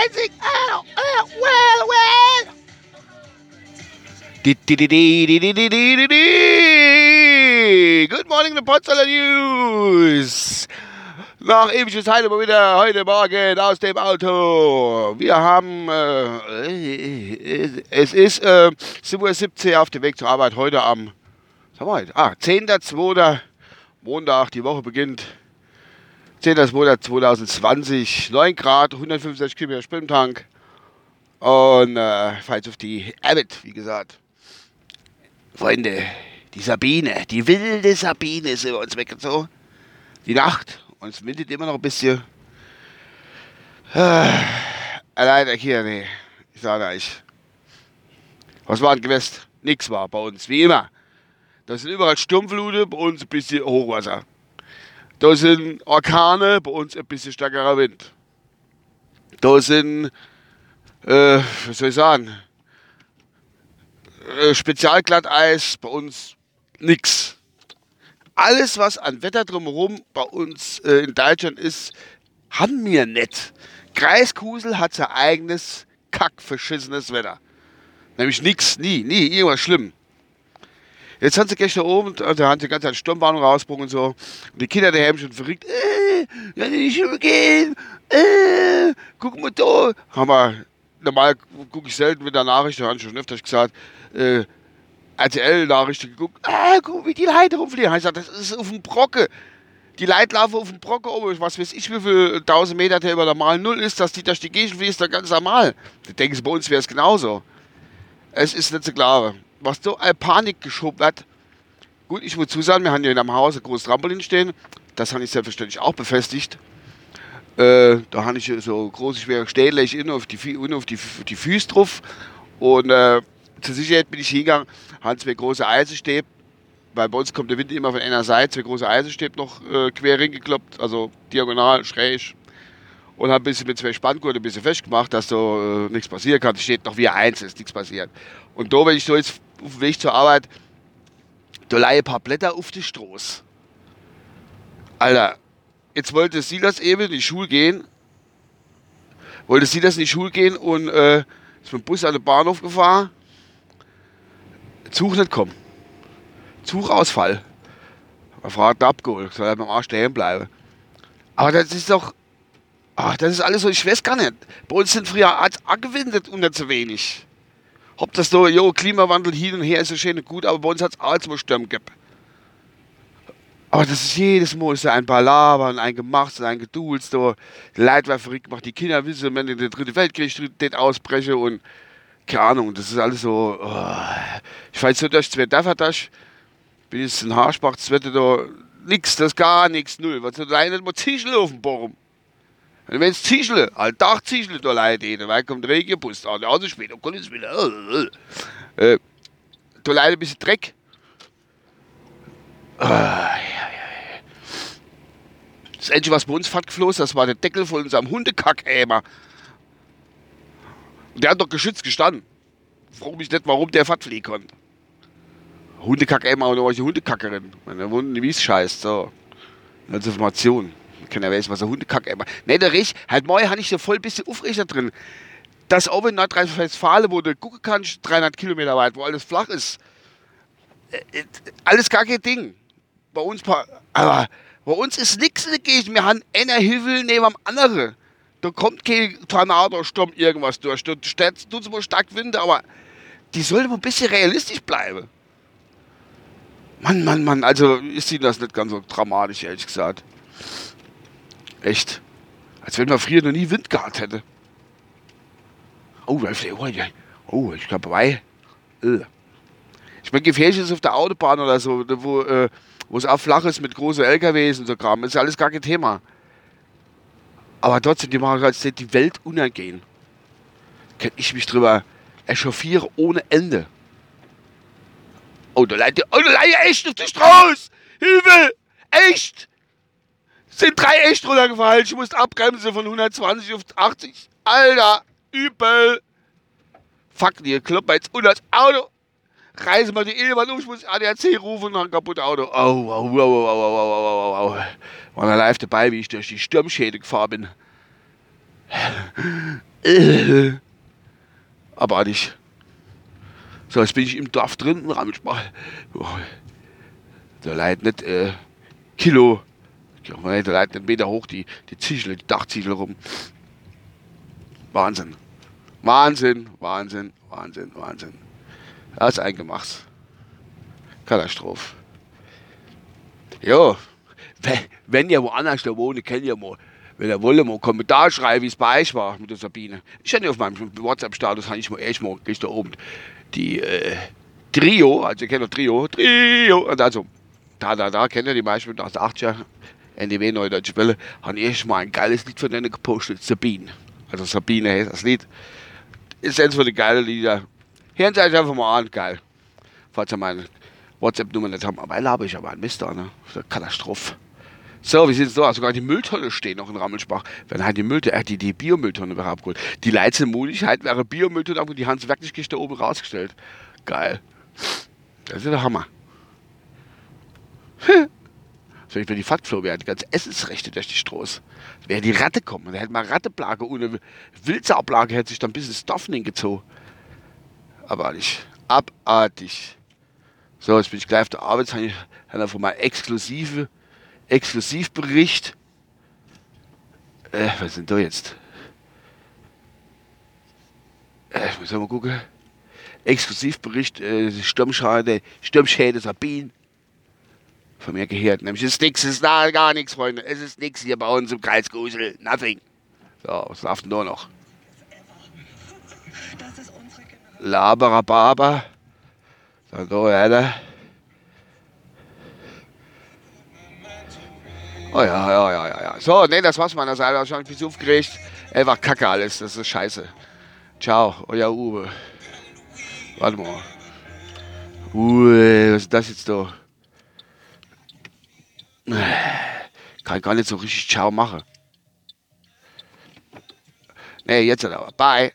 Dancing out well, well. Good morning, the Potsdamer News. Nach ewiges Zeit immer wieder heute Morgen aus dem Auto. Wir haben, äh, es ist äh, 7.17 Uhr auf dem Weg zur Arbeit heute am, was haben wir heute? Ah, 10.02. Montag, die Woche beginnt. 10.2.2020, 9 Grad, 165 Kilometer Schwimmtank. Und äh, jetzt auf die Abbott, wie gesagt. Freunde, die Sabine, die wilde Sabine ist über uns weggezogen. Die Nacht und es windet immer noch ein bisschen. Äh, allein hier, nee. Ich sage euch. Was war denn gewesen? Nix war bei uns, wie immer. Da sind überall Sturmflute, bei uns ein bisschen Hochwasser. Da sind Orkane, bei uns ein bisschen stärkerer Wind. Da sind, äh, was soll ich sagen, äh, Spezialglatteis, bei uns nix alles, was an Wetter drumherum bei uns äh, in Deutschland ist, haben wir nicht. Kreiskusel hat sein eigenes kackverschissenes Wetter. Nämlich nichts, nie, nie, irgendwas schlimm. Jetzt haben sie gestern oben, da haben sie die ganze Zeit Sturmwarnung rausgebracht und so. Und die Kinder daheim schon verrückt. Äh, ja, nicht übergehen. Äh, guck mal da. Haben wir, normal gucke ich selten mit der Nachricht, da habe ich schon öfters gesagt, äh, RTL-Nachrichten geguckt. Ah, guck, wie die Leute rumfliegen. Ich gesagt, das ist auf dem Brocke. Die Leute laufen auf dem Brocke oben. Was weiß ich, wie viel tausend Meter der über normalen Null ist, dass die durch die Gegend fliegen, ist da ganz normal. Ich denke, bei uns wäre es genauso. Es ist nicht so klar. Was so eine Panik geschoben wird. Gut, ich muss zusagen, wir haben hier in einem Haus ein großes Trampolin stehen. Das habe ich selbstverständlich auch befestigt. Äh, da habe ich so große, schwere Stähle innen auf die, auf die, die Füße drauf. Und äh, zur Sicherheit bin ich hingegangen, habe zwei große Eisenstäbe, weil bei uns kommt der Wind immer von einer Seite, zwei große Eisenstäbe noch äh, quer hingekloppt, also diagonal, schräg. Und habe ein bisschen mit zwei Spanngurten ein bisschen festgemacht, dass so äh, nichts passieren kann. Es steht noch wie eins, ist nichts passiert. Und da, wenn ich so jetzt auf dem Weg zur Arbeit, da leihe ein paar Blätter auf die Stroß. Alter, jetzt wollte Silas eben in die Schule gehen, wollte Silas in die Schule gehen und äh, ist mit dem Bus an den Bahnhof gefahren Zug nicht kommen. Zugausfall. Frau hat abgeholt, soll er beim Arsch stehen bleiben. Aber das ist doch. Ach, das ist alles so, ich weiß gar nicht. Bei uns sind früher angewindet und nicht so wenig. Ob das so, jo, Klimawandel hin und her ist so schön und gut, aber bei uns hat es alles mal Stürme gegeben. Aber das ist jedes Mal ist ein Palaver und ein Gemacht und ein Geduld. So. Die Leute werden verrückt gemacht, die Kinder wissen, wenn der dritte Weltkrieg ausbrechen und keine Ahnung, das ist alles so. Oh. Ich weiß so, dass ich zwei Daffertasch bin jetzt in Haarspach, das wird da nix, das gar nichts, null. Was soll da nicht mal Zischel auf dem Baum? Wenn es Zischle, halt Dach Zischle da leidet, weil kommt Regenbus an, also später kann ich es wieder. Äh, da leidet ein bisschen Dreck. Das Einzige, was bei uns fett geflossen das war der Deckel von unserem Hundekackeimer. Der hat doch geschützt gestanden. Frag mich nicht, warum der Fahrt fliegen konnte. Hundekacke immer oder ich Hundekackerin. Meine Wunden, wie es scheißt. So. Als Information. Keiner weiß, was ein Hundekacke immer. Ne, der Rech, halt mal habe ich so voll ein bisschen Aufrechter drin. Das auch in Nordrhein-Westfalen, wo du gucken kannst, 300 Kilometer weit, wo alles flach ist. Äh, äh, alles gar kein Ding. Bei uns, aber bei uns ist nichts Gegend. Wir haben einer Himmel neben dem anderen da kommt kein Tornado-Sturm irgendwas durch. Da tut es mal stark Winde, aber die sollte ein bisschen realistisch bleiben. Mann, Mann, Mann, also ist sie das nicht ganz so dramatisch, ehrlich gesagt. Echt. Als wenn man früher noch nie Wind gehabt hätte. Oh, oh ich glaube, bei. Äh. Ich meine, gefährlich ist auf der Autobahn oder so, wo, äh, wo es auch flach ist mit großen LKWs und so Kram. Ist alles gar kein Thema. Aber trotzdem, die machen halt die Welt untergehen. Kann ich mich drüber echauffieren ohne Ende. Oh, da leidet oh, da echt auf die Straße! Hilfe! Echt! Sind drei echt runtergefallen. Ich musste abbremsen von 120 auf 80. Alter, übel. Fuck, die kloppt mir jetzt unter das Auto. Reise mal die Edelmann um, ich muss ADAC rufen nach einem kaputten Auto. Au, au, au, au, au, au, au, au. War da live dabei, wie ich durch die Sturmschäde gefahren bin. Aber nicht. So, jetzt bin ich im Dorf drin, in Rammelspach. Da leid nicht äh, Kilo da leidet nicht Meter hoch die, die Ziegel, die Dachziegel rum. Wahnsinn. Wahnsinn, Wahnsinn, Wahnsinn, Wahnsinn. Das ist eingemacht. Katastrophe. Ja, wenn ihr woanders da wohnt, kennt ihr mal, wenn ihr wollt, mal einen Kommentar schreiben, wie es bei euch war mit der Sabine. Ich hatte auf meinem WhatsApp-Status, habe ich mal echt mal gestern oben die äh, Trio, also ihr kennt doch Trio, Trio, und also, da, da, da, kennt ihr die meisten aus der 80er, NDW, Neue Deutsche Welle, haben ich mal ein geiles Lied von denen gepostet, Sabine. Also Sabine heißt das Lied. Ist eins von den geilen Lieder. Hören Sie euch einfach mal an, geil. Falls ihr meine WhatsApp-Nummer nicht haben. Aber habe ich aber ein Mister, ne? Katastrophe. So, wie sieht es so aus? Sogar die Mülltonne steht noch in Rammelsbach. Wenn halt die Mülltonne, äh, die, die Biomülltonne wäre abgeholt. Die letzte Möglichkeit wäre Biomülltonne abgeholt. Die haben sie wirklich da oben rausgestellt. Geil. Das ist der Hammer. So, ich bin die Faktflow wäre, die ganze Essensrechte durch die Stroß. Wäre die Ratte kommen, da hätte man Ratteplage ohne Wildsauplage hätte sich dann bis ins Dorf gezogen. Abartig. Abartig. So, jetzt bin ich gleich auf der Arbeit, habe ich von meinem exklusive Exklusivbericht. Äh, was sind da jetzt? Äh, ich muss mal gucken. Exklusivbericht, äh, Sturmschade, Sturmschäde Sabine. Von mir gehört. Nämlich ist nichts, ist da gar nichts, Freunde. Es ist nichts hier bei uns im Kreis Grusel. Nothing. So, was läuft denn da noch? Laberababa. So, ja, Oh ja, ja, ja, ja, ja. So, nee, das war's meiner Seite. Ich habe mich aufgeregt. Einfach kacke alles. Das ist scheiße. Ciao, euer Uwe. Warte mal. Uwe, was ist das jetzt da? Kann ich gar nicht so richtig Ciao machen. Nee, jetzt aber. Bye.